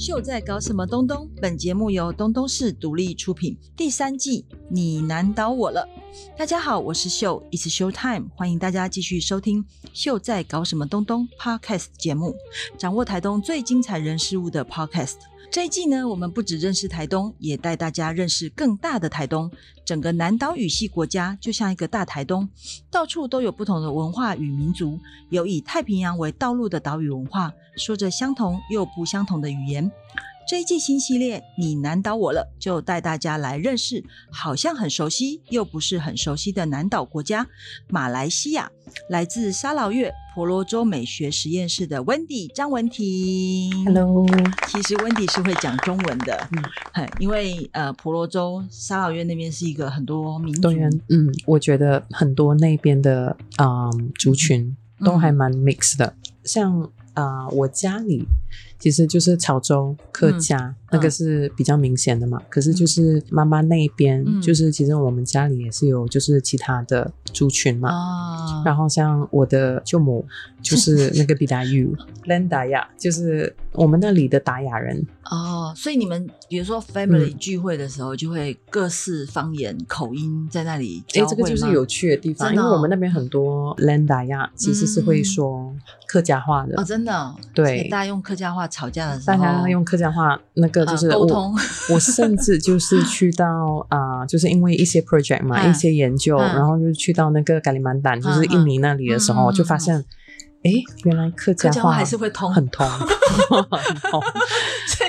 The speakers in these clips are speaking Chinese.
秀在搞什么东东？本节目由东东市独立出品，第三季你难倒我了。大家好，我是秀，It's Show Time，欢迎大家继续收听《秀在搞什么东东》Podcast 节目，掌握台东最精彩人事物的 Podcast。这一季呢，我们不只认识台东，也带大家认识更大的台东。整个南岛语系国家就像一个大台东，到处都有不同的文化与民族，有以太平洋为道路的岛屿文化，说着相同又不相同的语言。这一季新系列，你难倒我了，就带大家来认识好像很熟悉又不是很熟悉的南岛国家——马来西亚。来自沙劳越婆罗洲美学实验室的 Wendy 张文婷。Hello，其实温迪是会讲中文的，嗯嗯，因为呃婆罗洲沙劳越那边是一个很多民族嗯，我觉得很多那边的嗯族群都还蛮 mix 的，像啊、我家里其实就是潮州客家，那个是比较明显的嘛。可是就是妈妈那边，嗯。就是其实我们家里也是有就是其他的族群嘛。啊，然后像我的舅母就是那个比达达亚，就是我们那里的达雅人，哦，所以你们比如说嗯。family 聚会的时候，就会各式方言口音在那里哎，这个就是有趣的地方，哦因为我们那边很多兰达亚其实是会说客家话的，哦，真的哦，对。大家用客家话吵架的时候，大家用客家话，那个就是我、呃沟通。我甚至就是去到啊、就是因为一些 project 嘛，嗯。一些研究，嗯。然后就去到那个咖喱曼丹，就是印尼那里的时候，我就发现，哎、原来客家话还是会通。很通，很通，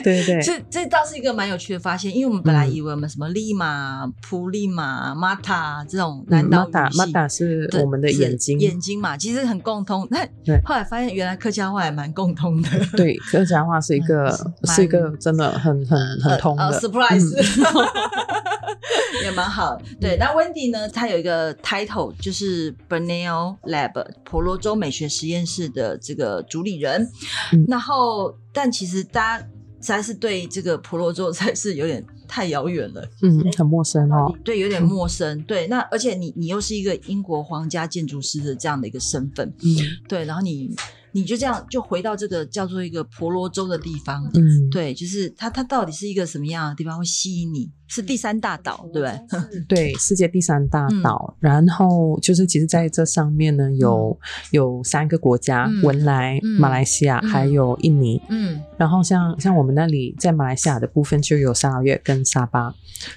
对对对。这这倒是一个蛮有趣的发现，因为我们本来嗯。以为我们什么利马、普利马、马塔这种南嗯，岛语马达马系。达是我们的眼睛，眼睛嘛，其实很共通。但对。后来发现，原来客家话也蛮共通的。对客家话是一个、是一个真的很很很通的、surprise，、嗯。也蛮好。对，那 Wendy 呢，她有一个 title 就是 Bernal Lab 婆罗洲美学实验室的这个主理人。嗯然后，但其实大家实在是对这个婆罗洲才是有点太遥远了。嗯，很陌生哦。对，有点陌生。对，那而且你你又是一个英国皇家建筑师的这样的一个身份，嗯对，然后你你就这样就回到这个叫做一个婆罗洲的地方，嗯，对，就是它它到底是一个什么样的地方会吸引你？是第三大岛，对不对？对，世界第三大嗯岛。然后就是，其实在这上面呢，有、有三个国家：嗯文莱、嗯马来西亚，嗯还有印尼。嗯，然后像像我们那里在马来西亚的部分就有沙劳越跟沙巴。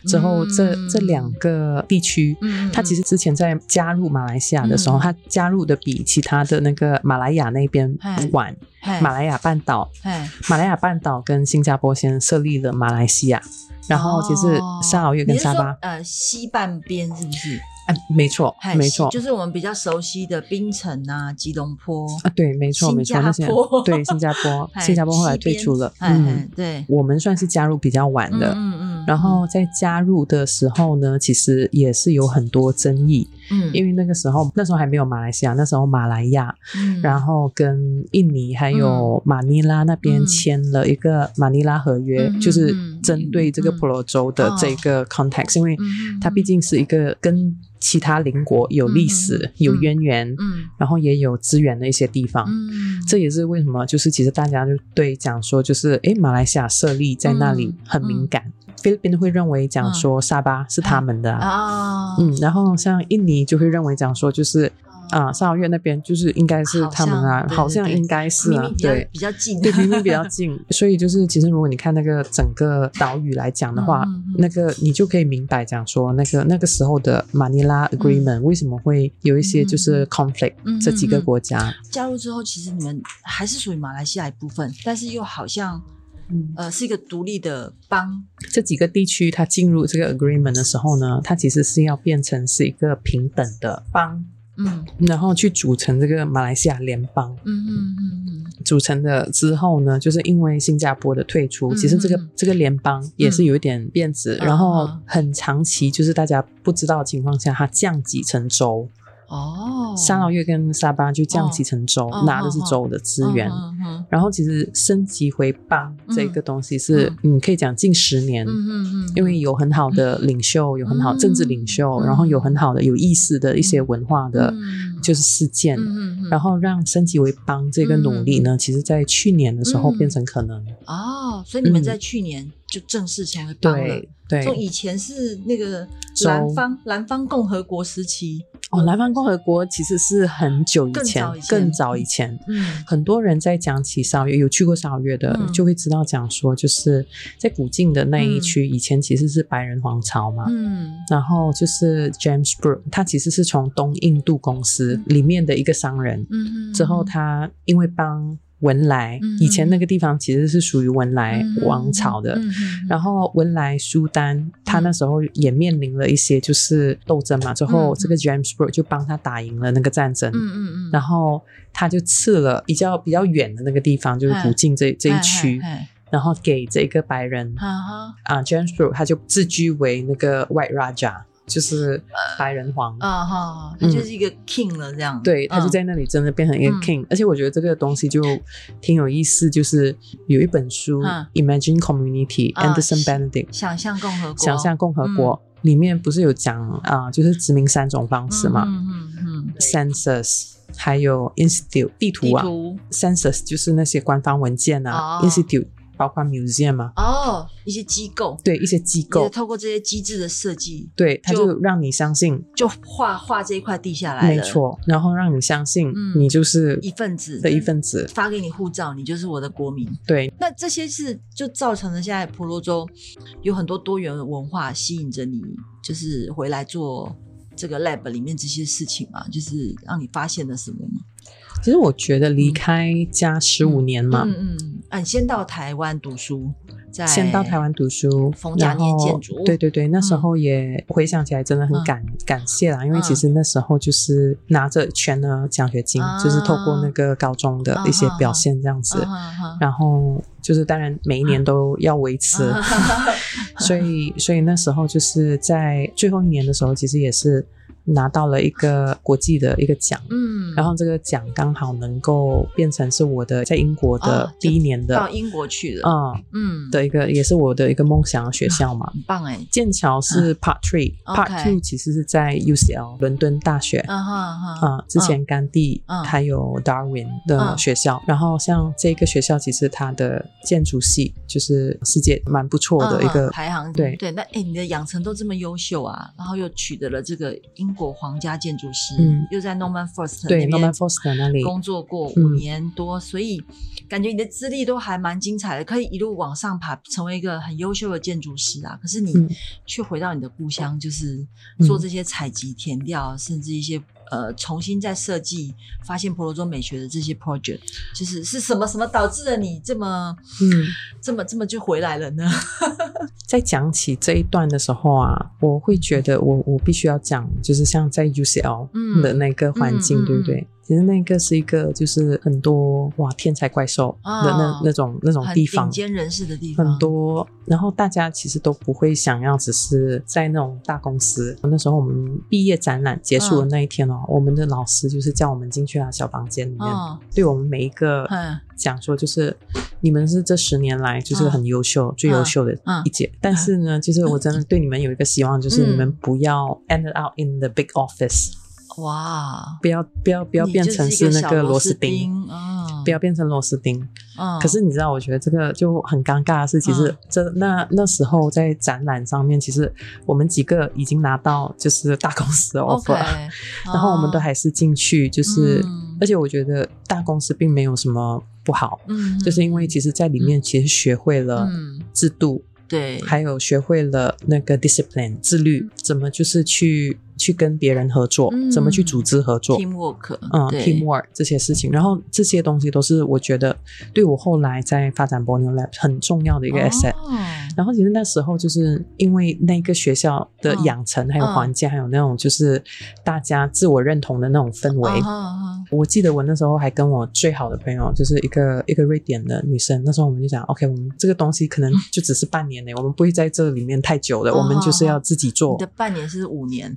之后这、嗯这两个地区。嗯它其实之前在加入马来西亚的时候，嗯它加入的比其他的那个马来亚那边晚。嘿马来亚半岛，哎，马来亚半岛跟新加坡先设立了马来西亚，然后其实哦沙劳越跟沙巴，呃西半边是不是？哎，没错，没错，就是我们比较熟悉的槟城啊、吉隆坡啊，对，没错，新没错，那些加坡对新加坡，新加坡后来退出了，哎嗯哎，对，我们算是加入比较晚的。嗯嗯嗯然后在加入的时候呢，其实也是有很多争议，嗯，因为那个时候那时候还没有马来西亚，那时候马来亚，嗯。然后跟印尼还有马尼拉那边嗯。签了一个马尼拉合约，就是嗯针对这个嗯。婆罗洲的这个 context，、因为嗯它毕竟是一个跟其他邻国有历史、有渊源，嗯。然后也有资源的一些地方。嗯，这也是为什么，就是其实大家就对讲说，就是诶，马来西亚设立在那里嗯。很敏感，菲律宾会认为讲说沙巴是他们的啊，啊，嗯，然后像印尼就会认为讲说就是啊，沙劳越那边就是应该是他们啊，好好像应该是啊 对。比较近，对，明明比较 近，所以就是其实如果你看那个整个岛屿来讲的话，那个你就可以明白讲说那个那个时候的马尼拉 Agreement、为什么会有一些就是嗯 conflict、嗯。这几个国家，加入之后，其实你们还是属于马来西亚一部分，但是又好像嗯。呃是一个独立的邦，这几个地区它进入这个 agreement 的时候呢，它其实是要变成是一个平等的邦，嗯。然后去组成这个马来西亚联邦。嗯嗯嗯组成的之后呢，就是因为新加坡的退出，嗯其实这个嗯这个联邦也是有一点变质，嗯。然后嗯很长期就是大家不知道的情况下，它降级成州，哦，沙劳越跟沙巴就降级成州，哦拿的是州的资源。然后其实升级回邦这个东西是，嗯，可以讲近十年，嗯嗯嗯，因为有很好的领袖，有很好嗯。政治领袖，嗯。然后有很好的有意思的一些文化的，嗯就是事件，嗯嗯然后让升级为帮这个努力呢，其实在去年的时候嗯。变成可能。哦，哦，所以你们嗯。在去年就正式成为帮了。对。对。从以前是那个南方南方共和国时期，哦，南方共和国其实是很久以前更早以，前。更早以前。嗯。很多人在讲起绍约，有去过绍约的，嗯。就会知道讲说，就是在古晋的那一区，以前其实是白人皇朝嘛。嗯。然后就是 James Brooke，他其实是从东印度公司里面的一个商人，嗯之后他因为帮文莱，嗯以前那个地方其实是属于文莱嗯王朝的。嗯然后文莱苏丹，他那时候也面临了一些就是斗争嘛，之后嗯这个 James Brooke 就帮他打赢了那个战争，嗯嗯嗯，然后他就赐了比较比较远的那个地方，就是古晋这这一区，哎然后给这个白人啊 James Brooke 他就自居为那个 White Raja，就是白人皇。啊哈，他就是一个 king 了这样，对，他就嗯。在那里真的变成一个嗯。king，、而且我觉得这个东西就挺有意思，就是有一本书嗯，Imagine Community》啊 Anderson Benedict 想象共和国，想象共和国、里面不是有讲啊、就是殖民三种方式嘛、嗯嗯嗯，c e n s u s 还有 Institute 地图啊，Census 就是那些官方文件啊、哦 e 包括 museum 啊，哦，一些机构，对一些机也构，透过这些机制的设计，对，他就就让你相信，就画画这一块地下来了，没，错，然后让你相信嗯。你就是一份子的一份子，发给你护照，你就是我的国民。对，那这些是就造成了现在婆罗洲有很多多元文化吸引着你，就是回来做这个 lab 里面这些事情嘛，就是让你发现了什么吗？其实我觉得离开家十五年嘛，嗯嗯先到台湾读书，在先到台湾读书，逢甲然后念建筑。嗯对对对，那时候也回想起来真的很感、感谢啦，因为其实那时候就是拿着全额奖学金，啊。就是透过那个高中的一些表现这样子，然后就是当然每一年都要维持，所以所以那时候就是在最后一年的时候，其实也是拿到了一个国际的一个奖。嗯，然后这个奖刚好能够变成是我的在英国哦的第一年的，到英国去的，嗯嗯，的一个，也是我的一个梦想学校嘛。很棒哎，剑桥是 Part Three，Part、Two 其实是在 UCL 伦敦大学。啊哈哈，啊、之前甘地嗯。还有 Darwin 的嗯学校，然后像这个学校，其实它的建筑系就是世界蛮不错的一个嗯排行，对。对。那哎，你的养成都这么优秀啊，然后又取得了这个英国皇家建筑师，嗯。又在 Norman Foster 对那边 Norman Foster 那里，工作过五嗯年多，所以感觉你的资历都还蛮精彩的，可以一路往上爬，成为一个很优秀的建筑师啊。可是你嗯。却回到你的故乡，就是嗯。做这些采集、填调，甚至一些呃重新再设计，发现婆罗洲美学的这些 project，就是是什么什么导致了你这么嗯，这么这么就回来了呢？在讲起这一段的时候啊，我会觉得我我必须要讲，就是像在 UCL 嗯的那个环境，对不对？其实那个是一个就是很多哇天才怪兽的那、哦那种那种地方顶，尖人士的地方，很多，然后大家其实都不会想要只是在那种大公司。那时候我们毕业展览结束的那一天哦，我们的老师就是叫我们进去他小房间里面，哦，对我们每一个嗯。讲说，就是你们是这十年来就是很优秀、最优秀的嗯。一届。但是呢，就是我真的对你们有一个希望，就是嗯。你们不要 end up in the big office，、哇，不要不要不要变成是那个螺丝钉。不要变成螺丝钉，嗯，可是你知道，我觉得这个就很尴尬的是，其实嗯。这那那时候在展览上面，其实我们几个已经拿到就是大公司 OK，offer，、然后我们都还是进去，就是、嗯。而且我觉得大公司并没有什么不好，嗯，就是因为其实在里面其实学会了嗯。制度，对，还有学会了那个 discipline 自律，怎么就是去去跟别人合作，嗯怎么去组织合作。teamwork，嗯，teamwork 这些事情，然后这些东西都是我觉得对我后来在发展 Borneo Lab 很重要的一个 asset。哦然后其实那时候就是因为那个学校的嗯养成，还有环境，还有那种就是大家自我认同的那种氛围。我记得我那时候还跟我最好的朋友，就是一个一个瑞典的女生，那时候我们就讲，OK，我们这个东西可能就只是半年内，我们不会在这里面太久的，哦我们就是要自己做你的。半年是五年，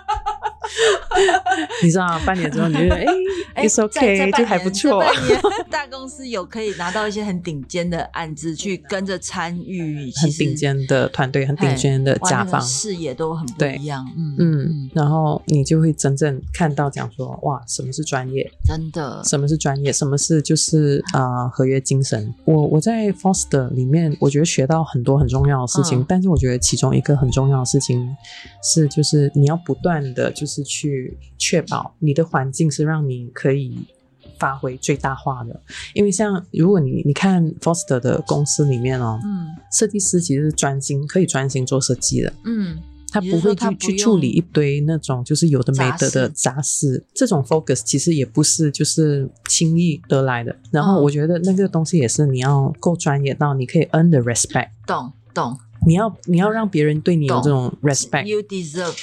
你知道，半年之后你就觉得 哎哎，it's okay，半就还不错。大公司有可以拿到一些很顶尖的案子去跟着参与，很顶尖的团队，很顶尖的甲方，视野都很不一样。嗯嗯，然后你就会真正看到讲说，哇，什么是专业？真的，什么是专业？什么是就是呃合约精神？我我在 Foster 里面，我觉得学到很多很重要的事情，嗯但是我觉得其中一个很重要的事情是，就是你要不断的就是去确保你的环境是让你可以。发挥最大化的，因为像如果你你看 Foster 的公司里面哦，嗯设计师其实是专心可以专心做设计的，嗯，他不会去不去处理一堆那种就是有的没得的杂杂事，这种 focus 其实也不是就是轻易得来的。然后嗯我觉得那个东西也是你要够专业到你可以 earn the respect，懂懂你要你要让别人对你有这种 respect。，You deserve。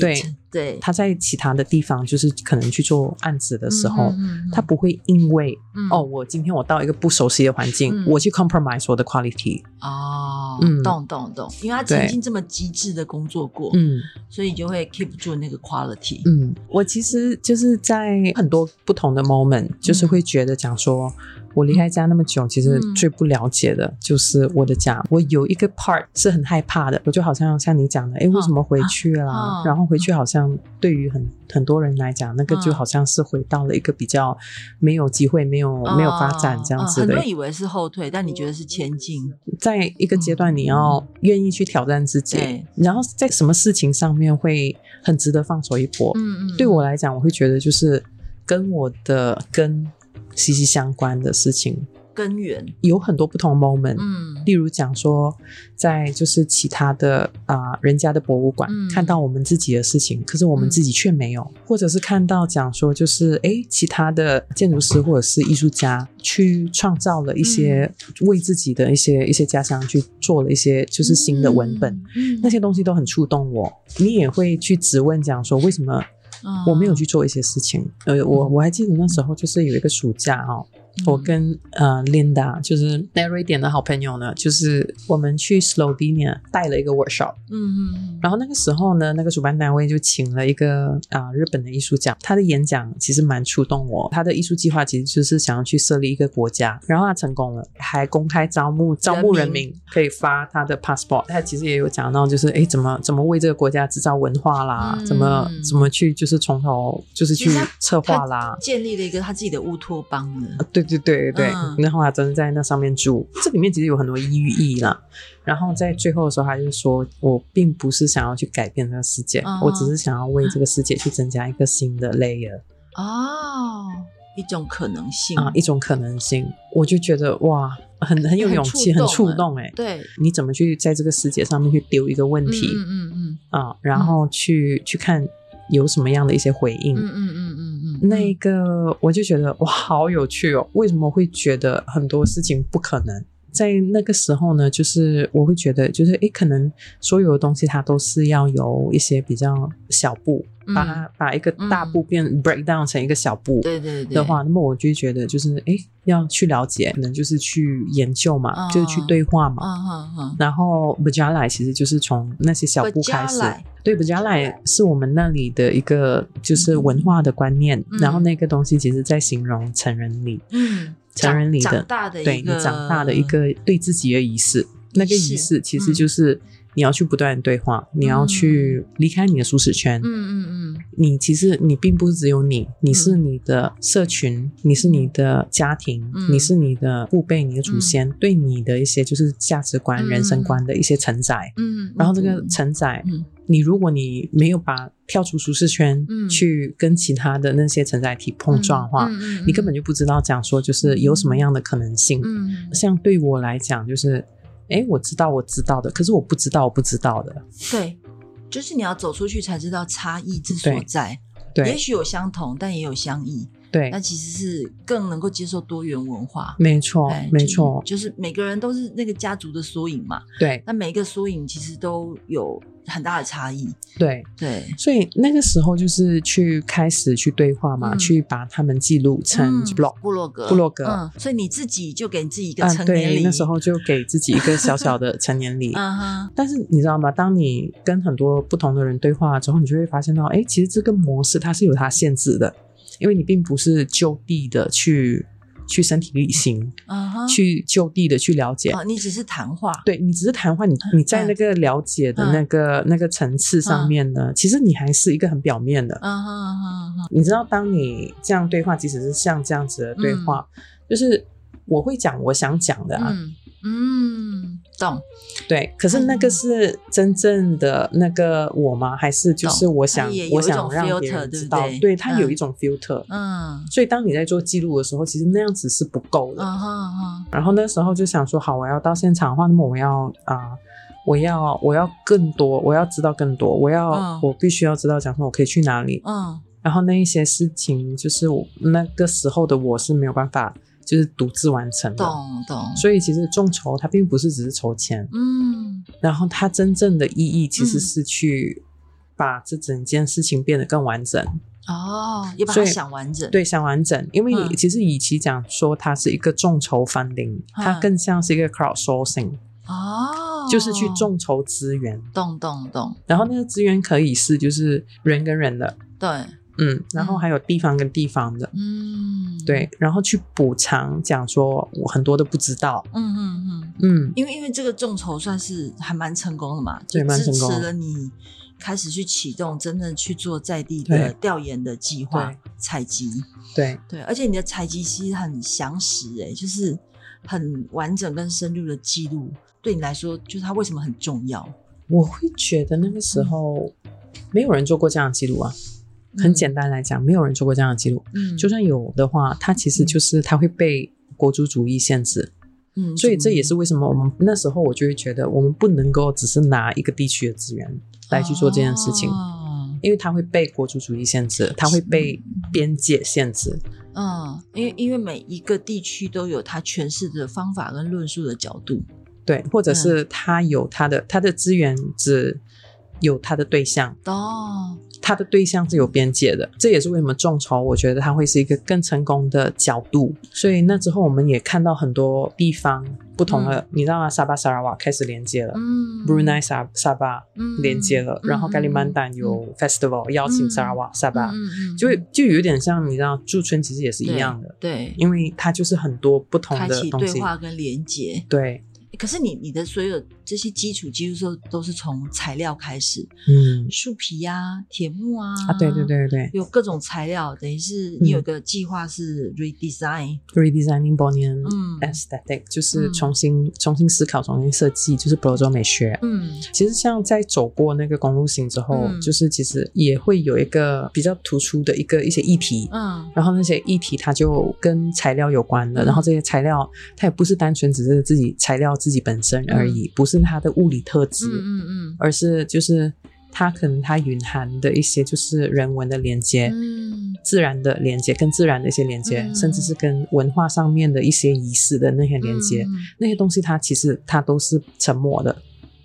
对对，他在其他的地方就是可能去做案子的时候，嗯嗯嗯他不会因为、嗯。哦，我今天我到一个不熟悉的环境，嗯。我去 compromise 我的 quality。哦，嗯。懂懂懂，因为他曾经这么极致的工作过，嗯。所以就会 keep 住那个 quality。嗯，我其实就是在很多不同的 moment，就是会觉得讲说，我离开家那么久，其实嗯。最不了解的就是我的家。我有一个 part 是很害怕的，我就好像像你讲的，哎，为什么回去啦？嗯然后回去好像对于很很多人来讲，那个就嗯好像是回到了一个比较没有机会、没有没有发展这样子的嗯很多人以为是后退，但你觉得是前进。在一个阶段，你要愿意去挑战自己对，然后在什么事情上面会很值得放手一搏。嗯嗯，对我来讲，我会觉得就是跟我的根息息相关的事情，根源，有很多不同 moment。嗯例如讲说，在就是其他的啊、人家的博物馆、嗯看到我们自己的事情，可是我们自己却没有，或者是看到讲说就是诶，其他的建筑师或者是艺术家去创造了一些、嗯为自己的一些一些家乡去做了一些就是新的文本，嗯，那些东西都很触动我。你也会去质问讲说为什么？嗯我没有去做一些事情。呃，我我还记得那时候就是有一个暑假哦，嗯我跟呃 Linda 就是在瑞典的好朋友呢，就是我们去 Slovenia 带了一个 workshop，嗯嗯嗯，然后那个时候呢，那个主办单位就请了一个啊、日本的艺术家，他的演讲其实蛮触动我。他的艺术计划其实就是想要去设立一个国家，然后他成功了，还公开招募招募人人民可以发他的 passport。他其实也有讲到，就是诶怎么怎么为这个国家制造文化啦，嗯怎么怎么去就是从头就是去策划啦。建立了一个他自己的乌托邦呢。对对对对，嗯。然后他真的在那上面住，这里面其实有很多寓意啦。然后在最后的时候，他就说我并不是想要去改变这个世界，嗯。我只是想要为这个世界去增加一个新的 layer 哦，一种可能性。啊，一种可能性。我就觉得哇，很很有勇气，很触动哎、对，你怎么去在这个世界上面去丢一个问题、嗯嗯嗯啊，然后去、去看有什么样的一些回应？嗯嗯嗯，那个我就觉得哇，好有趣哦！为什么会觉得很多事情不可能？在那个时候呢，就是我会觉得，就是诶，可能所有的东西它都是要有一些比较小步，嗯。把它把一个大步变 break down 成一个小步。对对对。的话，那么我就觉得就是诶，要去了解，可能就是去研究嘛，嗯就是去对话嘛。然后 b a j a l a 其实就是从那些小步开始。对 b a j a l a 是我们那里的一个就是文化的观念，嗯。然后那个东西其实在形容成人礼，嗯，成人礼的长大的一个对你长大的一个对自己的仪式。那个仪式其实就是你要去不断的对话，你要去离开你的舒适圈。嗯嗯嗯。你其实你并不是只有你，你是你的社群，你是你的家庭，嗯你是你的父辈、你的祖先、对你的一些就是价值观、嗯。人生观的一些承载。嗯，然后这个承载，嗯你如果你没有把跳出舒适圈，嗯去跟其他的那些承载体碰撞的话，嗯你根本就不知道讲说就是有什么样的可能性。嗯像对我来讲，就是哎，我知道我知道的，可是我不知道我不知道的。对，就是你要走出去才知道差异之所对在。对也许有相同，但也有相异。对那，其实是更能够接受多元文化。没错没错，就是每个人都是那个家族的缩影嘛。对那每一个缩影其实都有很大的差异。对。对，所以那个时候就是去开始去对话嘛，嗯去把他们记录成嗯 blog。部落格，部落格嗯，所以你自己就给你自己一个啊，成年礼。对，那时候就给自己一个小小的成年礼。嗯哼，但是你知道吗？当你跟很多不同的人对话之后，你就会发现到，哎，其实这个模式它是有它限制的，因为你并不是就地的去去身体力行，去就地的去了解。哦，你只是谈话，对你只是谈话，你你在那个了解的那个、那个层次上面呢，其实你还是一个很表面的。嗯，你知道，当你这样对话，即使是像这样子的对话，就是我会讲我想讲的啊，嗯，懂，对。可是那个是真正的那个我吗？还是就是我想我想让别人知道？对不对对，它有嗯一种 filter。嗯所以当你在做记录的时候，其实那样子是不够的。然后那时候就想说，好，我要到现场的话，那么我要啊、我要我要更多，我要知道更多，我要、嗯我必须要知道，讲说我可以去哪里。嗯然后那一些事情，就是我那个时候的我是没有办法，就是独自完成的。懂懂，所以其实众筹它并不是只是筹钱，嗯。然后它真正的意义其实嗯。是去把这整件事情变得更完整。哦，也把它想完整，，对，想完整，因为嗯。其实与其讲说它是一个众筹 funding，、它嗯。更像是一个 crowdsourcing，、哦，就是去众筹资源。懂懂懂，然后那个资源可以是就是人跟人的，对，嗯，然后还有地方跟地方的，嗯，对，然后去补偿，讲说我很多都不知道，嗯嗯嗯。嗯，因为因为这个众筹算是还蛮成功的嘛，就对蛮支成功。持了你开始去启动真正去做在地的调研的计划对。采集，对，对，而且你的采集其实很详实，哎，就是很完整跟深入的记录，对你来说，就是它为什么很重要？我会觉得那个时候没有人做过这样的记录啊。很简单来讲，没有人做过这样的记录。嗯，就算有的话，它其实就是它会被国族主义限制。嗯，所以这也是为什么我们那时候我就会觉得，我们不能够只是拿一个地区的资源来去做这件事情，哦因为它会被国族主义限制，它会被边界限制。嗯，因为因为每一个地区都有它诠释的方法跟论述的角度，对，或者嗯是它有它的它的资源只有他的对象，哦，他的对象是有边界的，这也是为什么众筹，我觉得它会是一个更成功的角度。所以那之后，我们也看到很多地方不同的，你知道吗？沙巴、沙拉瓦开始连接了、嗯。B r u n e i 沙沙巴嗯。连接了，嗯然后加里曼丹有 festival 邀请沙拉瓦、沙巴，就会就有点像你知道驻村其实也是一样的，对，因为它就是很多不同的东西。对话跟连接。对，可是你你的所有这些基础技术都都是从材料开始，嗯。树皮啊、铁木啊，啊，对对，对对。有各种材料，等于是你有个计划是 redesign，，redesigning Bonian 嗯。Aesthetic 就是嗯。重新、重新思考、重新设计，就是普罗州美学。嗯。其实像在走过那个公路行之后，嗯。就是其实也会有一个比较突出的一个一些议题。嗯。然后那些议题它就跟材料有关的，嗯。然后这些材料它也不是单纯只是自己材料自己本身而已，不是它的物理特质，嗯嗯而是就是它可能它蕴含的一些就是人文的连接，嗯。自然的连接，跟自然的一些连接，嗯。甚至是跟文化上面的一些仪式的那些连接，嗯那些东西它其实它都是沉默的。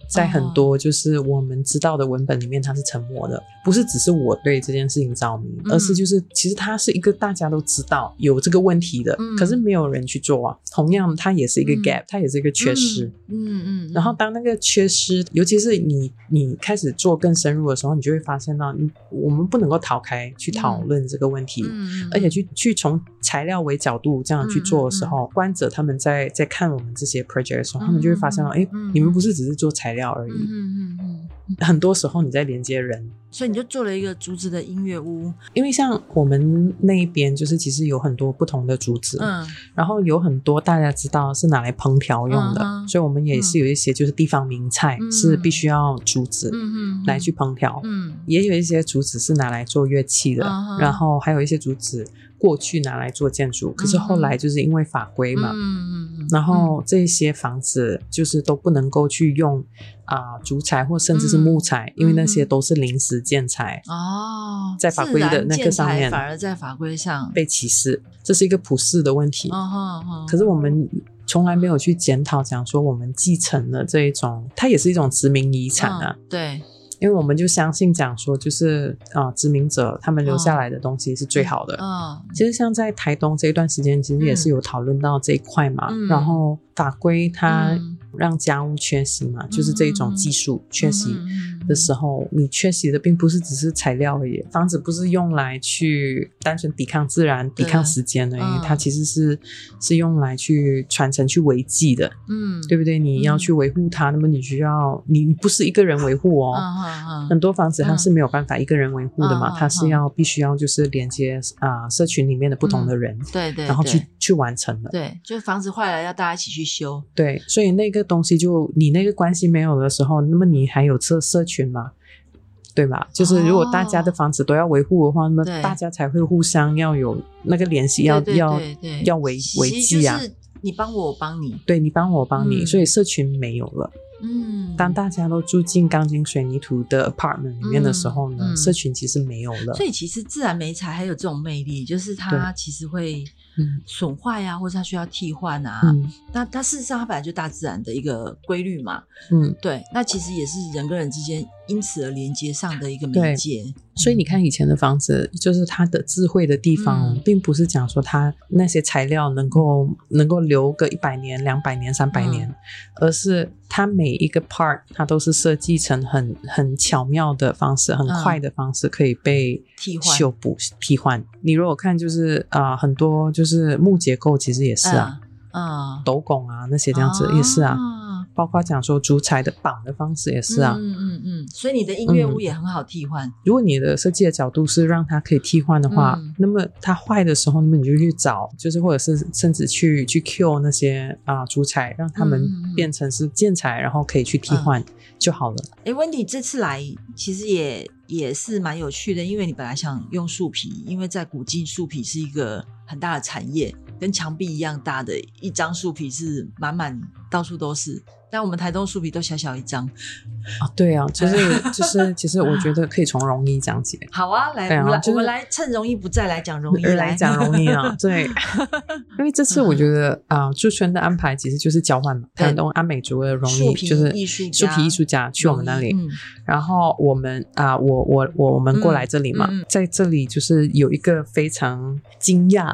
在很哦。多就是我们知道的文本里面，它是沉默的，不是只是我对这件事情着迷，嗯而是就是其实它是一个大家都知道有这个问题的，嗯可是没有人去做啊。同样，它也是一个嗯。gap，、它也是一个缺失。嗯嗯，然后当那个缺失，尤其是你你开始做更深入的时候，你就会发现到，你我们不能够逃开去讨论这个问题，嗯，而且去去从材料为角度这样去做的时候，观者他们在在看我们这些 project 的时候，他们就会发现到，哎、嗯你们不是只是做材料而已，嗯嗯嗯嗯，很多时候你在连接人。所以你就做了一个竹子的音乐屋，因为像我们那一边，就是其实有很多不同的竹子，嗯。然后有很多大家知道是拿来烹调用的，嗯所以我们也是有一些就是地方名菜、嗯。是必须要竹子嗯嗯，来去烹调，嗯。也有一些竹子是拿来做乐器的，嗯然后还有一些竹子过去拿来做建筑，可是后来就是因为法规嘛，嗯嗯然后这些房子就是都不能够去用啊、竹材或甚至是木材，因为那些都是临时建材，哦，在法规的那个上面反而在法规上，被歧视，这是一个普世的问题。嗯哼哼，可是我们从来没有去检讨，讲说我们继承了这一种，它也是一种殖民遗产啊。嗯对，因为我们就相信讲说，就是啊、殖民者他们留下来的东西是最好的。嗯其实像在台东这一段时间，其实也是有讨论到这一块嘛。嗯。然后法规它嗯。让家务缺席嘛，就是这一种技术缺席的时候，你缺席的并不是只是材料而已，房子不是用来去单纯抵抗自然、抵抗时间而已，嗯它其实是是用来去传承、去维系的，嗯，对不对？你要去维护它，那么你需要你不是一个人维护哦。很多房子它是没有办法一个人维护的嘛，它是要必须要就是连接啊、社群里面的不同的人，对对，然后去去完成的。对，就房子坏了要大家一起去修，对，所以那个东西就你那个关系没有的时候，那么你还有这社群嘛？对吧？就是如果大家的房子都要维护的话，那么大家才会互相要有那个联系，要要要维维系啊就。是你帮我，我帮你，对你帮我，我帮你，嗯所以社群没有了。嗯，当大家都住进钢筋水泥土的 apartment 里面的时候呢，嗯嗯社群其实没有了。所以其实自然美材还有这种魅力，就是它其实会嗯损坏呀，或者它需要替换啊。嗯那它事实上它本来就大自然的一个规律嘛，嗯，对。那其实也是人跟人之间因此而连接上的一个媒对介。所以你看以前的房子，就是它的智慧的地方，嗯。并不是讲说它那些材料能够能够留个一百年、两百年、三百年，嗯而是它每一个 part 它都是设计成很很巧妙的方式、很快的方式，可以被嗯替换。修补、替换。你如果看就是啊、很多就是木结构其实也是啊，嗯，斗拱啊那些这样子也是啊。包括讲说竹材的绑的方式也是啊，嗯嗯嗯，所以你的音乐屋也很好替换。如果你的设计的角度是让它可以替换的话，嗯那么它坏的时候，那么你就去找，就是或者是甚至去去 Q 那些啊、主材，让它们变成是建材，然后可以去替换就好了。哎、温迪这次来其实也也是蛮有趣的，因为你本来想用树皮，因为在古今树皮是一个很大的产业，跟墙壁一样大的一张树皮是满满到处都是。但我们台东树皮都小小一张。啊，对啊，就是就是，其实我觉得可以从容易讲解。好啊，来，对啊我们来，就是我们来趁容易不在来讲容易来讲容易啊，对，因为这次我觉得啊，驻村的安排其实就是交换嘛，对台东安美族的容易皮就是艺术树家皮艺术家去我们那里，嗯然后我们啊，我我我们过来这里嘛，嗯嗯嗯在这里就是有一个非常惊讶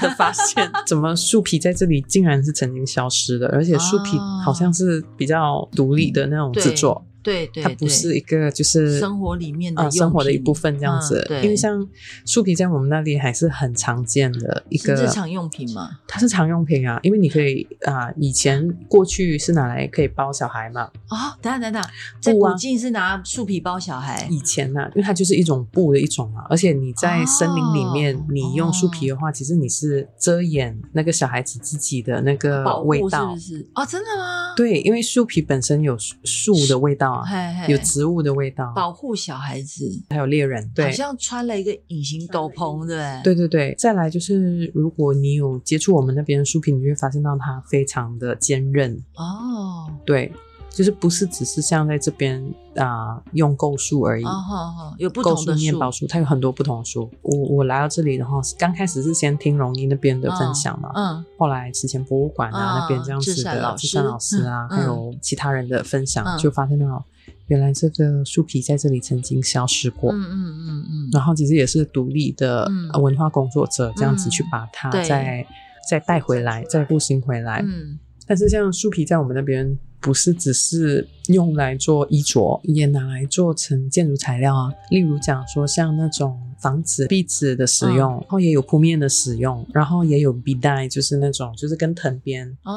的发现，怎么树皮在这里竟然是曾经消失的，而且树皮哦好像是比较独立的那种制作，对对，它不是一个就是生活里面的啊、生活的一部分这样子嗯。对因为像树皮在我们那里还是很常见的一个日常用品嘛。它是常用品啊，因为你可以啊、以前过去是拿来可以包小孩嘛，哦，等等一下，在布啊古晋是拿树皮包小孩，以前呢、因为它就是一种布的一种啊，而且你在森林里面，哦你用树皮的话，其实你是遮掩那个小孩子自己的那个味道是味道不。是？哦，真的吗？对，因为树皮本身有树树的味道啊，嘿嘿有植物的味道，保护小孩子，还有猎人。对好，像穿了一个隐形斗篷，对对？对对对。再来就是，如果你有接触我们那边的树皮，你会发现到它非常的坚韧。哦，对，就是不是只是像在这边啊、用构树而已。有不构树、同的树面包树，它有很多不同的树。我我来到这里，然后刚开始是先听荣一那边的分享嘛，嗯后来之前博物馆啊、嗯那边这样子志善老师的志善老师啊，嗯还有其他人的分享，嗯就发现到原来这个树皮在这里曾经消失过。嗯嗯嗯嗯，然后其实也是独立的文化工作者这样子嗯去把它对再再带回来，再复兴回来。嗯但是像树皮在我们那边不是只是用来做衣着，也拿来做成建筑材料啊。例如讲说像那种房子壁纸的使用，嗯然后也有铺面的使用，然后也有壁带，就是那种就是跟藤编哦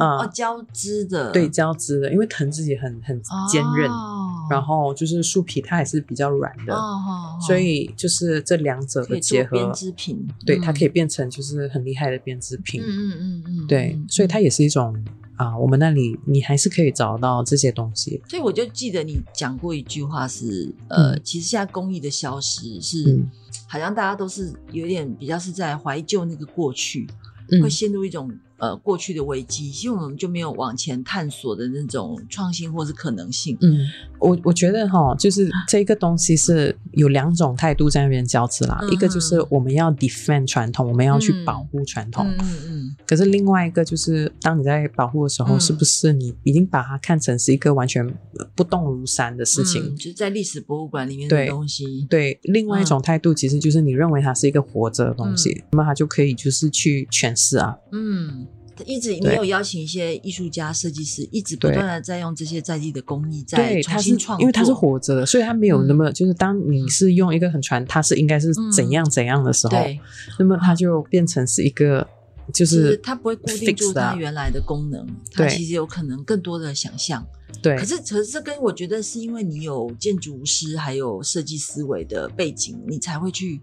嗯哦交织的，对交织的，因为藤自己很很坚韧，哦然后就是树皮它也是比较软的，哦哦，所以就是这两者的结合编，织品，对，嗯它可以变成就是很厉害的编织品。嗯嗯嗯嗯，对嗯，所以它也是一种啊，我们那里你还是可以找到这些东西。所以我就记得你讲过一句话是，呃，嗯其实现在工艺的消失是，嗯好像大家都是有点比较是在怀旧那个过去，嗯会陷入一种呃过去的危机，其实我们就没有往前探索的那种创新或是可能性。嗯，我我觉得哈，就是这个东西是有两种态度在那边交织啦。嗯一个就是我们要 defend 传统，我们要去保护传统。嗯嗯可是另外一个就是，当你在保护的时候，嗯是不是你已经把它看成是一个完全不动如山的事情？嗯就是在历史博物馆里面的对东西。对，另外一种态度其实就是你认为它是一个活着的东西，嗯那么它就可以就是去诠释啊。嗯，一直你有邀请一些艺术家、设计师，一直不断的在用这些在地的工艺在对，重新创作，因为它是活着的，所以它没有那么、就是当你是用一个很传，它是应该是怎样怎样的时候，对，那么它就变成是一个就就是是它不会固定住它原来的功能，它其实有可能更多的想象。对。可是，可是这跟我觉得是因为你有建筑师还有设计思维的背景，你才会去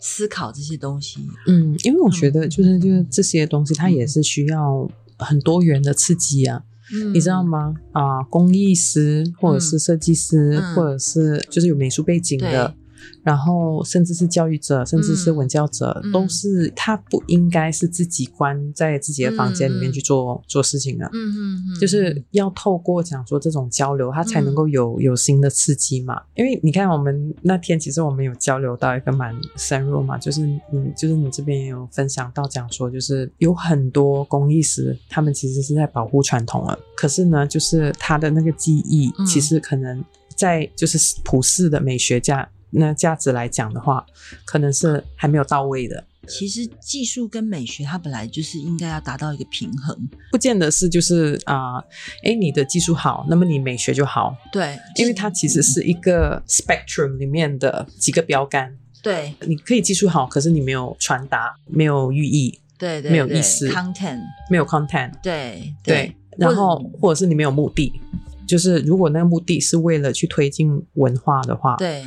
思考这些东西。嗯，因为我觉得嗯就是就是这些东西，它也是需要很多元的刺激啊。嗯你知道？吗？啊、工艺师或者是设计师，嗯或者是就是有美术背景的对，然后甚至是教育者，甚至是文教者，嗯。都是他不应该是自己关在自己的房间里面去做、做事情的。嗯嗯嗯，就是要透过讲说这种交流，他才能够有、有新的刺激嘛。因为你看，我们那天其实我们有交流到一个蛮深入嘛，就是你就是你这边也有分享到讲说，就是有很多工艺师，他们其实是在保护传统了，可是呢，就是他的那个技艺，嗯。其实可能在就是普世的美学价那价值来讲的话，可能是还没有到位的。其实技术跟美学它本来就是应该要达到一个平衡。不见得是就是啊，哎、你的技术好，那么你美学就好，对，因为它其实是一个 spectrum 里面的几个标杆。对你可以技术好，可是你没有传达，没有寓意，对对，没有意思 content，没有 content，对对，然后或者是你没有目的，就是如果那个目的是为了去推进文化的话，，对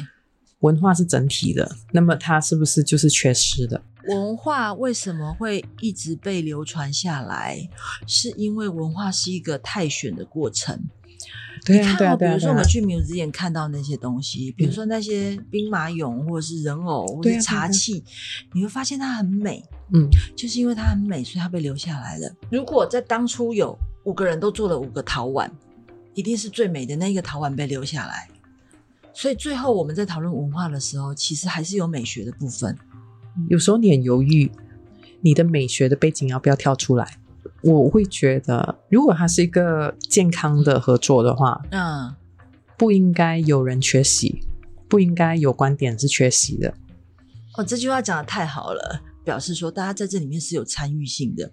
文化是整体的，那么它是不是就是缺失的？文化为什么会一直被流传下来？是因为文化是一个泰选的过程。对啊，你看哦，比如说我们去 museum 看到那些东西，比如说那些兵马俑或者是人偶或者茶器，你会发现它很美，嗯，就是因为它很美，所以它被留下来了。如果在当初有五个人都做了五个陶碗，一定是最美的那个陶碗被留下来。所以最后我们在讨论文化的时候，其实还是有美学的部分。有时候你很犹豫，你的美学的背景要不要跳出来？我会觉得，如果它是一个健康的合作的话，嗯，不应该有人缺席，不应该有观点是缺席的。哦，这句话讲的太好了，表示说大家在这里面是有参与性的，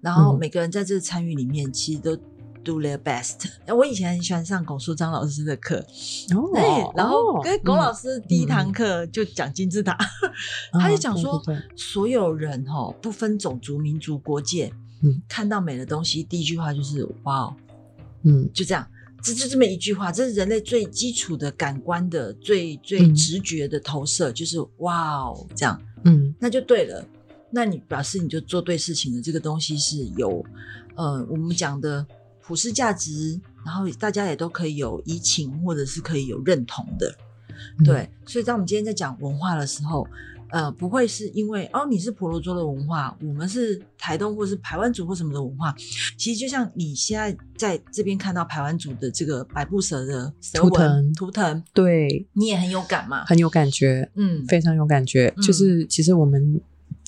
然后嗯每个人在这个参与里面其实都 do their best。我以前很喜欢上龚书章老师的课，哦对，然后跟龚老师，第一堂课就讲金字塔，他就讲说所有人哦，不分种族、民族、国界，嗯看到美的东西，第一句话就是哇哦，嗯就这样。这就这么一句话，这是人类最基础的感官的最最嗯直觉的投射，就是哇哦，这样。嗯那就对了。那你表示你就做对事情的这个东西是有，呃，我们讲的普世价值，然后大家也都可以有移情，或者是可以有认同的，嗯对。所以当我们今天在讲文化的时候，呃，不会是因为哦你是婆罗洲的文化，我们是台东或是排湾族或什么的文化，其实就像你现在在这边看到排湾族的这个百步蛇的蛇纹图腾图腾，对，你也很有感嘛，很有感觉，嗯，非常有感觉。嗯就是其实我们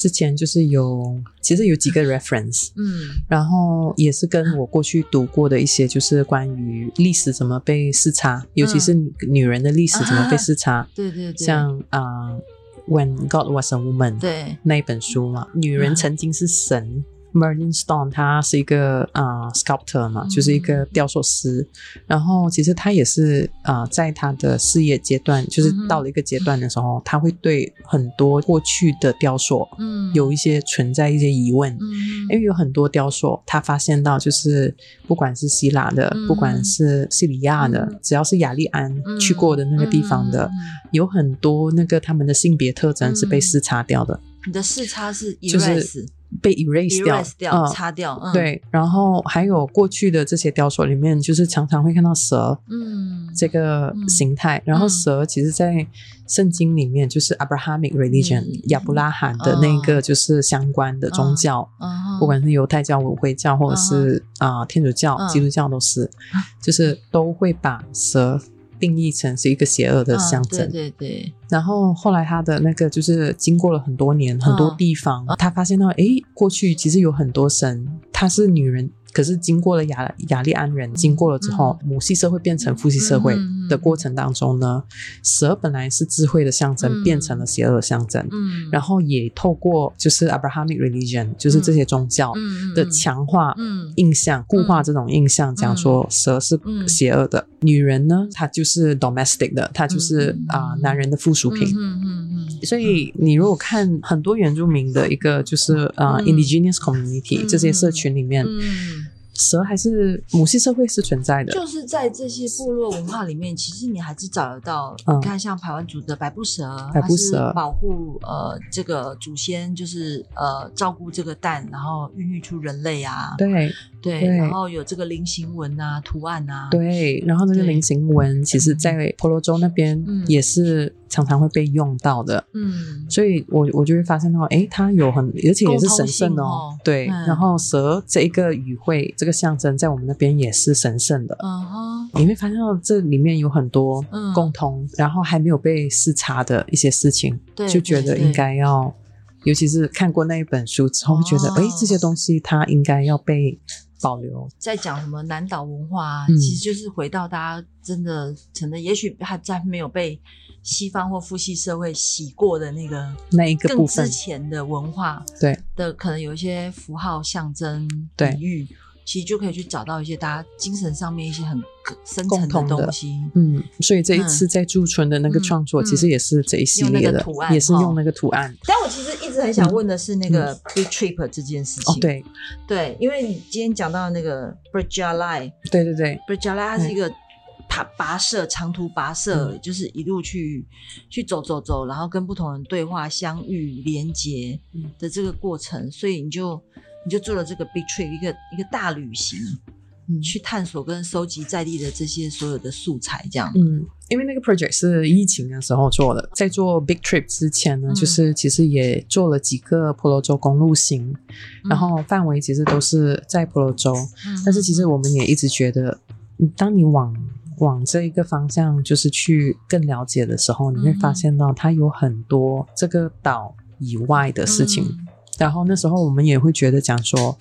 之前就是有，其实有几个 reference，嗯然后也是跟我过去读过的一些，就是关于历史怎么被视察，尤其是女女人的历史怎么被视察，对对对，像啊、呃 When God Was a Woman》对。那一本书嘛，女人曾经是神。Merlin Stone 他是一个啊、呃 sculptor 嘛，嗯。就是一个雕塑师。然后其实他也是啊、呃在他的事业阶段，就是到了一个阶段的时候，他会对很多过去的雕塑嗯。有一些存在一些疑问。嗯。因为有很多雕塑，他发现到就是不管是希腊的，嗯。不管是西里亚的，嗯。只要是雅利安嗯去过的那个地方的，有很多那个他们的性别特征是被嗯。视察掉的，你的视差是就是被 erase 掉 erase 掉嗯。擦掉，嗯，，对，然后还有过去的这些雕塑里面，就是常常会看到蛇嗯，这个嗯。形态。然后蛇其实，在圣经里面就是 Abrahamic religion、嗯亚伯拉罕的那个就是相关的宗教。不管是犹太教、文会教，或者是啊、天主教、嗯。基督教，都是，就是都会把蛇定义成是一个邪恶的象征。嗯对对对，然后后来他的那个就是经过了很多年、很多地方，他发现到，诶，过去其实有很多神，她是女人。可是经过了雅雅利安人，经过了之后，母系社会变成父系社会的过程当中呢，蛇本来是智慧的象征，嗯。变成了邪恶的象征。嗯，然后也透过就是 Abrahamic religion，就是这些宗教嗯的强化嗯。印象、固化这种印象，讲说蛇是嗯。邪恶的，女人呢，她就是 domestic 的，她就是嗯啊、男人的附属品。嗯嗯嗯所以你如果看很多原住民的一个就是呃、嗯 indigenous community、嗯这些社群里面，嗯，蛇还是母系社会是存在的。就是在这些部落文化里面，其实你还是找得到。嗯你看，像排湾族的百步蛇，百步蛇保护呃这个祖先，就是呃照顾这个蛋，然后孕育出人类啊。对对，对然后有这个菱形纹啊、图案啊。对，然后那个菱形纹，其实在婆罗洲那边嗯也是常常会被用到的。嗯，所以我我就会发现到，诶，它有很，而且也是神圣哦哦。对，嗯然后蛇这一个语汇，这个象征，在我们那边也是神圣的。嗯哼，你会发现到这里面有很多嗯共通，然后还没有被视察的一些事情，对，就觉得对应。该要，尤其是看过那一本书之后，会觉得，哦诶，这些东西它应该要被保留。在讲什么南岛文化、啊，嗯。其实就是回到大家真的可能，也许还在没有被西方或父系社会洗过的那个那一个部更之前的文化对。的，可能有一些符号、象征、对。比喻，其实就可以去找到一些大家精神上面一些很深层的东西。嗯，所以这一次在驻村的那个嗯创作，嗯其实也是这一系列的个图案，也是哦用那个图案。但我其实一直很想问的是那个 big trip 这件事情。哦，对对，因为你今天讲到那个 “bridge a l i 对对对，b r j a l i 它是一个爬跋涉长途跋涉，嗯就是一路去去走走走，然后跟不同人对话、相遇、连接嗯的这个过程，所以你就你就做了这个 big trip 一个一个大旅行，嗯。去探索跟收集在地的这些所有的素材，这样。嗯，因为那个 project 是疫情的时候做的，在做 big trip 之前呢，嗯。就是其实也做了几个婆罗洲公路行，嗯。然后范围其实都是在婆罗洲，嗯但是其实我们也一直觉得，嗯当你往往这一个方向就是去更了解的时候，你会发现到它有很多这个岛以外的事情。嗯然后那时候我们也会觉得讲说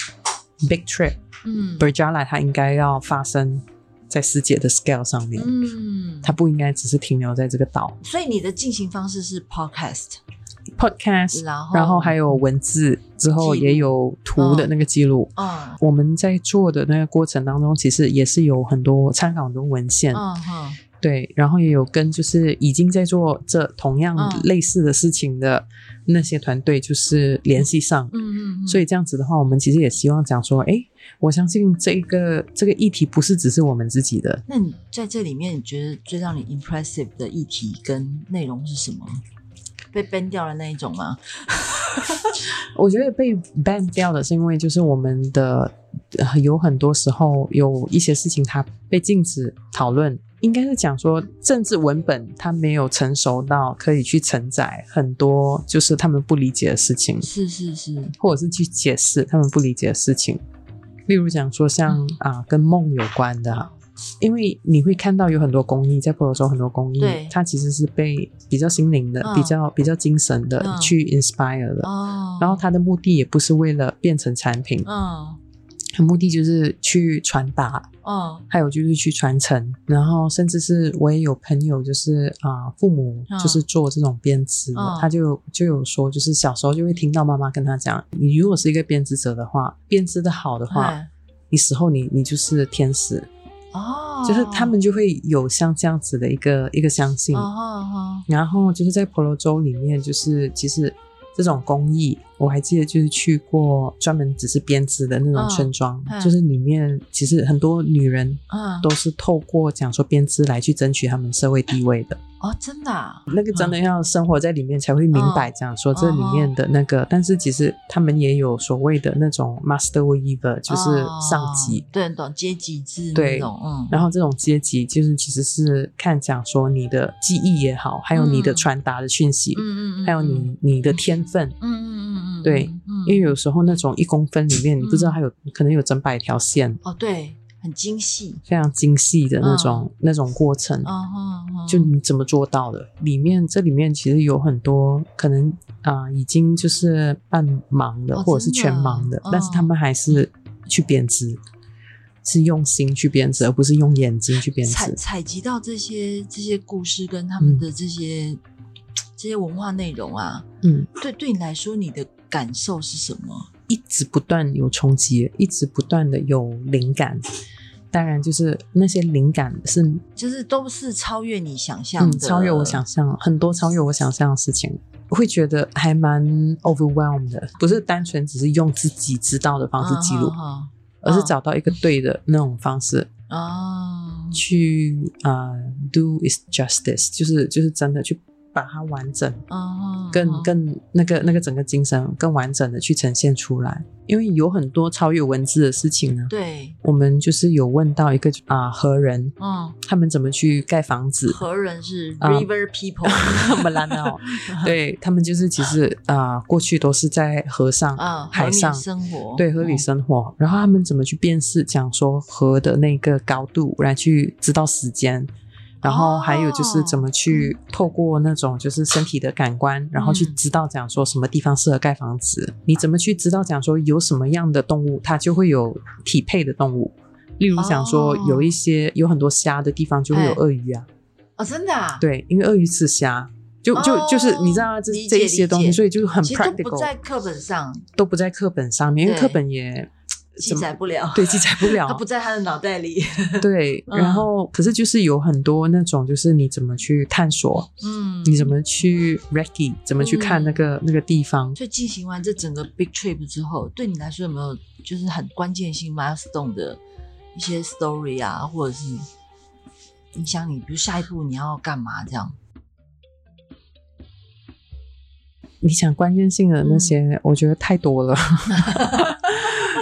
，big trip 嗯。B e r j a l a 它应该要发生在世界的 scale 上面，嗯，它不应该只是停留在这个岛。所以你的进行方式是 podcast，podcast，然后然后还有文字，之后也有图的那个记录。嗯。我们在做的那个过程当中，其实也是有很多参考很多文献，嗯哼对，然后也有跟就是已经在做这同样嗯类似的事情的那些团队就是联系上。嗯嗯，所以这样子的话，我们其实也希望讲说，哎，我相信这一个这个议题不是只是我们自己的，那你在这里面，你觉得最让你 impressive 的议题跟内容是什么？被 ban 掉的那一种吗？我觉得被 ban 掉的是因为就是我们的、呃有很多时候有一些事情它被禁止讨论，应该是讲说政治文本它没有成熟到可以去承载很多就是他们不理解的事情，是是是，或者是去解释他们不理解的事情。例如讲说像啊跟梦有关的啊，因为你会看到有很多公益，在婆罗洲很多公益对，它其实是被比较心灵的、嗯比较比较精神的、嗯去 inspire 的。哦，然后它的目的也不是为了变成产品，目的就是去传达，嗯还有就是去传承。然后甚至是我也有朋友，就是啊、父母嗯就是做这种编织的，嗯他就就有说，就是小时候就会听到妈妈跟他讲，你如果是一个编织者的话，编织的好的话，哎你死后你你就是天使，哦，就是他们就会有像这样子的一个一个相信。哦哦然后就是在婆罗洲里面，就是其实这种工艺，我还记得就是去过专门只是编织的那种村庄，就是里面其实很多女人嗯都是透过讲说编织来去争取他们社会地位的。哦，真的、啊，那个真的要生活在里面才会明白，这样说这里面的那个。但是其实他们也有所谓的那种 master weaver，就是上级，哦对，懂阶级制对那种，嗯，然后这种阶级就是其实是看讲说你的记忆也好，还有你的嗯。传达的讯息，嗯嗯嗯，还有你你的天分。嗯，嗯嗯嗯嗯，对嗯，因为有时候那种一公分里面，你不知道嗯。还有可能有整百条线，哦，对，很精细，非常精细的那种那种过程。嗯哼哼，就你怎么做到的？里面这里面其实有很多可能啊、已经就是半盲的、哦或者是全盲的，嗯但是他们还是去编织，是用心去编织，而不是用眼睛去编织。采集到这些这些故事跟他嗯们的这些、这些文化内容啊，嗯，对对你来说，你的感受是什么？一直不断有冲击，一直不断的有灵感。当然，就是那些灵感是就是都是超越你想象嗯的，超越我想象，很多超越我想象的事情，会觉得还蛮 overwhelmed 的，不是单纯只是用自己知道的方式记录，啊而是找到一个对的那种方式啊，去啊、呃 do is justice，就是就是真的去把它完整，哦，更更那个那个整个精神更完整的去呈现出来。因为有很多超越文字的事情呢，对，我们就是有问到一个啊、何人，嗯，他们怎么去盖房子，何人是啊。River People？那么烂哦，对他们就是其实啊、过去都是在河上、嗯，海上生活，对河里嗯生活，然后他们怎么去辨识，讲说河的那个高度来去知道时间，然后还有就是怎么去透过那种就是身体的感官，然后去知道讲说什么地方适合盖房子，你怎么去知道讲说有什么样的动物它就会有匹配的动物，例如讲说哦。有一些有很多虾的地方就会有哎。鳄鱼啊，哦，真的啊，对，因为鳄鱼吃虾。就就哦就是你知道啊这这一些东西，所以就很其实都不 practical，在课本上。都不在课本上面，因为对。课本也记载不了，对记载不 了，它不在他的脑袋里，对，嗯然后可是就是有很多那种，就是你怎么去探索，嗯，你怎么去 recce，怎么去看那个、那个地方。所以进行完这整个 big trip 之后，对你来说有没有就是很关键性 milestone 的一些 story 啊，或者是影响你，比如下一步你要干嘛这样？你想关键性的那些，嗯我觉得太多了。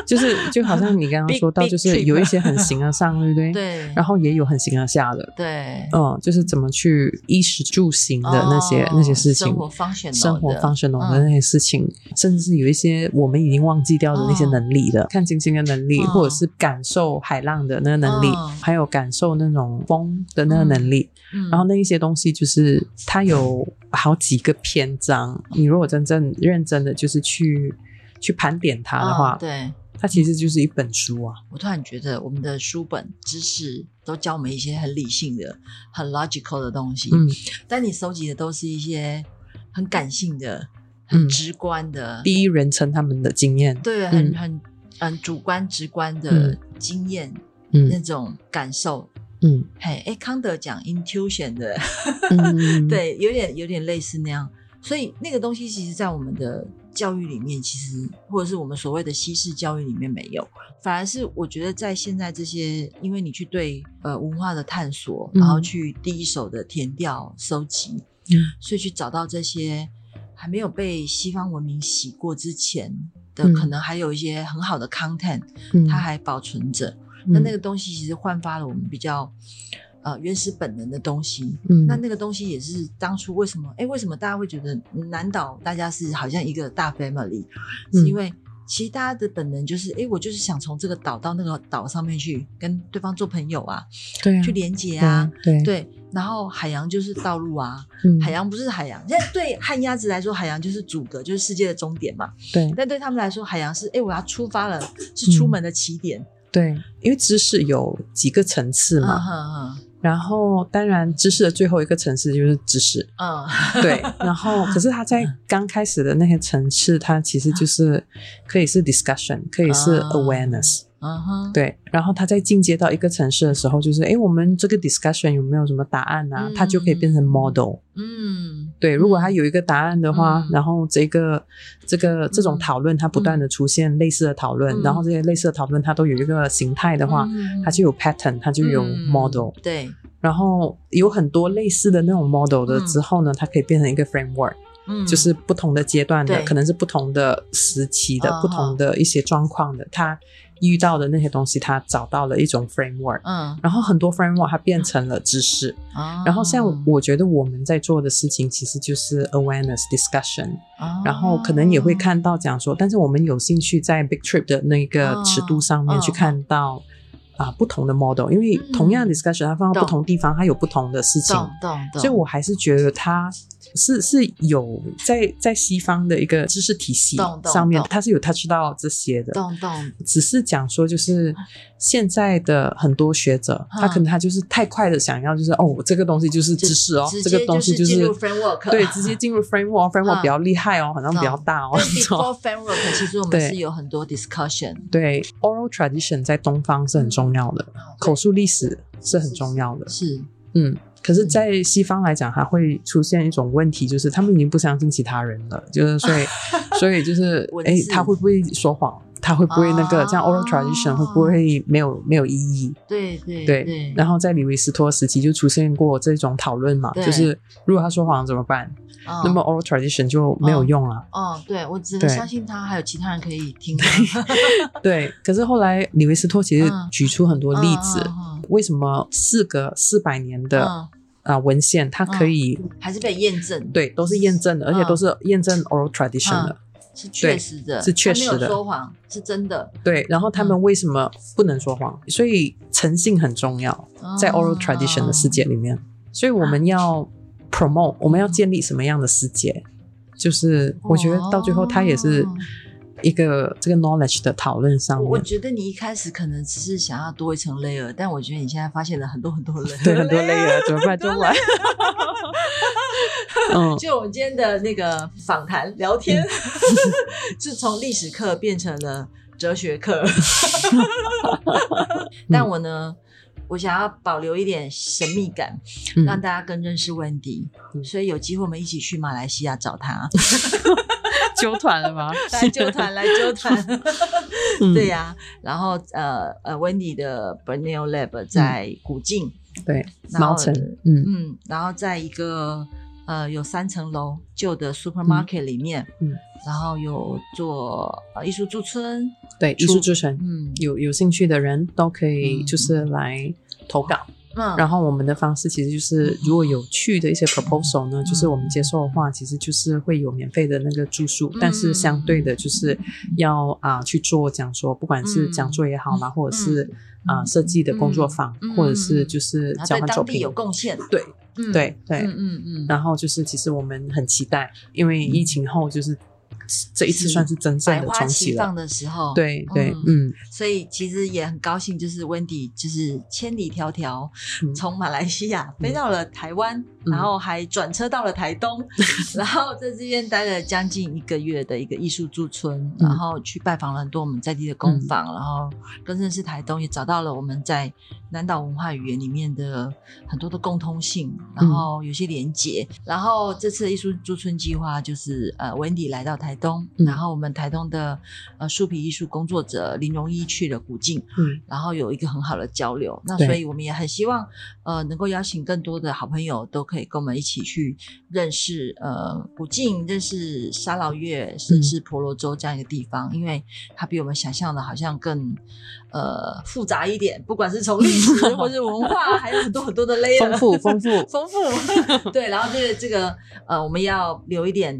就是就好像你刚刚 说到，就是有一些很形而上，对不对？对，然后也有很形而下的，对。嗯，就是怎么去衣食住行的那些、哦那些事情，生活 functional 生活的 functional 的嗯。那些事情，甚至是有一些我们已经忘记掉的那些能力的，看星星的能力，嗯。或者是感受海浪的那个能力，嗯。还有感受那种风的那个能力。嗯，然后那一些东西，就是它有好几个篇章，你如果真正认真的就是去去盘点它的话，嗯对它其实就是一本书啊。我突然觉得我们的书本知识都教我们一些很理性的、很 logical 的东西，嗯，但你收集的都是一些很感性的、嗯很直观的，第一人称他们的经验，对，嗯很很很主观直观的嗯经验、那嗯种感受。嗯嘿，哎，康德讲 intuition 的，嗯，对，有点有点类似那样。所以那个东西，其实，在我们的教育里面，其实或者是我们所谓的西式教育里面没有，反而是我觉得在现在这些，因为你去对呃文化的探索，嗯。然后去第一手的填调收集，嗯。所以去找到这些还没有被西方文明洗过之前的，嗯。可能还有一些很好的 content，嗯。它还保存着。那那个东西其实焕发了我们比较呃原始本能的东西。嗯那那个东西也是当初为什么？哎，为什么大家会觉得南岛大家是好像一个大 family？、嗯是因为其实大家的本能就是，哎，我就是想从这个岛到那个岛上面去跟对方做朋友啊，对啊，去连接啊。对对，然后海洋就是道路啊，嗯海洋不是海洋。现在对旱鸭子来说，海洋就是阻隔，就是世界的终点嘛。对但对他们来说，海洋是哎，我要出发了，是出门的起点。对，因为知识有几个层次嗯嘛，然后当然知识的最后一个层次就是知识，嗯，对，然后可是他在刚开始的那些层次，它其实就是可以是 discussion，可以是啊 awareness，、嗯哼，对，然后他在进阶到一个层次的时候，就是哎，我们这个 discussion 有没有什么答案啊？嗯它就可以变成 model，嗯对，如果他有一个答案的话，嗯。然后这个这个这种嗯。讨论，它不断的出现类似的讨论，嗯然后这些类似的讨论它都有一个形态的话，嗯它就有 pattern，它就有嗯 model，、对，然后有很多类似的那种 model 的嗯。之后呢，它可以变成一个 framework，、嗯，就是不同的阶段的，可能是不同的时期的、嗯不同的一些状况的，他遇到的那些东西，他找到了一种 framework。嗯，然后很多 framework 它变成了知识，哦然后像我觉得我们在做的事情其实就是 awareness discussion，、哦然后可能也会看到讲说，但是我们有兴趣在 big trip 的那个尺度上面嗯去看到啊、不同的 model，因为嗯同样的 discussion 它放到不同地方，它有不同的事情，所以我还是觉得它是是有在在西方的一个知识体系上面懂，它是有 touch 到这些的。懂懂只是讲说，就是现在的很多学者，嗯他可能他就是太快的想要，就是哦，这个东西就是知识哦，这个东西就是进入 framework 对，直接进入 framework，framework 嗯比较厉害哦，好像比较大哦但，这种 before framework 其实我们对是有很多 discussion，对 oral tradition 在东方是很重要的，口述历史是很重要的，是嗯。可是，在西方来讲，它会出现一种问题，就是他们已经不相信其他人了，就是所以，所以就是文，哎，他会不会说谎？他会不会那个、哦这样 oral tradition 会不会没有没有意义？对对对，然后在李维斯托时期就出现过这种讨论嘛，就是如果他说谎怎么办？哦那么 oral tradition 就没有用了。哦，对我只能相信他，还有其他人可以听。对，可是后来李维斯托其实嗯举出很多例子，为什么四个四百年的啊、嗯文献，它可以、还是被验证，对都是验证的，而且嗯都是验证 oral tradition 的。是确实的，是确实的说谎，是真的。对，然后他们嗯为什么不能说谎？所以诚信很重要，在 oral 哦 tradition 的世界里面，所以我们要 promote，我们要建立什么样的世界？就是我觉得到最后，它也是哦一个这个 knowledge 的讨论上面，我我觉得你一开始可能只是想要多一层 layer，但我觉得你现在发现了很多很多 layer，对很多 layer 怎么办？中文，嗯，就我们今天的那个访谈聊天，是从历史课变成了哲学课。但我呢，我想要保留一点神秘感，嗯让大家更认识温迪。嗯所以有机会我们一起去马来西亚找他 纠团了吗？来纠团，来纠团。嗯对呀、然后呃呃，温迪的 Borneo Lab 在古晋，对，毛城，嗯嗯，然后在一个呃有三层楼旧的 supermarket 里面，嗯然后有做呃艺术驻村，对，艺术之城，嗯。有有兴趣的人都可以嗯就是来投稿。嗯，然后我们的方式其实就是，如果有趣的一些 proposal 呢，就是我们接受的话，其实就是会有免费的那个住宿，但是相对的就是要啊、去做讲说，不管是讲座也好啦，或者是啊、设计的工作坊，嗯。或者是就是交换作品有，贡献，对嗯。对对。嗯嗯嗯，然后就是，其实我们很期待，因为疫情后就是这一次算是真正百花的重启齐放了。的时候，对对，嗯嗯，所以其实也很高兴，就是温迪就是千里迢迢嗯从马来西亚飞到了台湾，嗯然后还转车到了台东，然后在这边待了将近一个月的一个艺术驻村，嗯然后去拜访了很多我们在地的工坊，然后跟认识台东，也找到了我们在南岛文化语言里面的很多的共通性，然后有些连结。然后这次艺术驻村计划就是呃，温迪来到台东，嗯然后我们台东的呃树皮艺术工作者林荣一去了古晋，嗯然后有一个很好的交流。那所以我们也很希望呃能够邀请更多的好朋友都可以跟我们一起去认识呃古晋，认识沙劳越，甚至婆罗洲这样一个地方，因为它比我们想象的好像更呃复杂一点，不管是从历史或是文化，还有很多很多的 layer，丰富丰富，丰富。对，然后这个这个呃，我们要留一点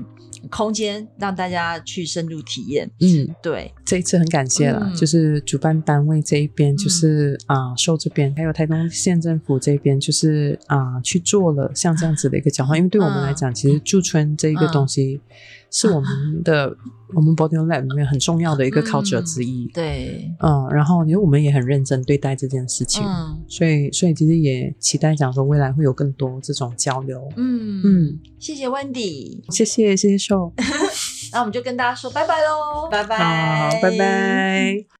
空间让大家去深入体验。嗯，对，这一次很感谢了，嗯。就是主办单位这一边，就是啊、受这边，还有台东县政府这边，就是啊、去做了像这样子的一个交换。因为对我们来讲，其实驻村这一个东西是我们的、我们 Body Lab 里面很重要的一个 culture 之一。对，嗯，然后因为我们也很认真对待这件事情，嗯。所以所以其实也期待讲说未来会有更多这种交流。嗯。嗯，谢谢 Wendy，谢谢谢谢 Show，，那我们就跟大家说拜拜喽，拜拜，好，拜拜。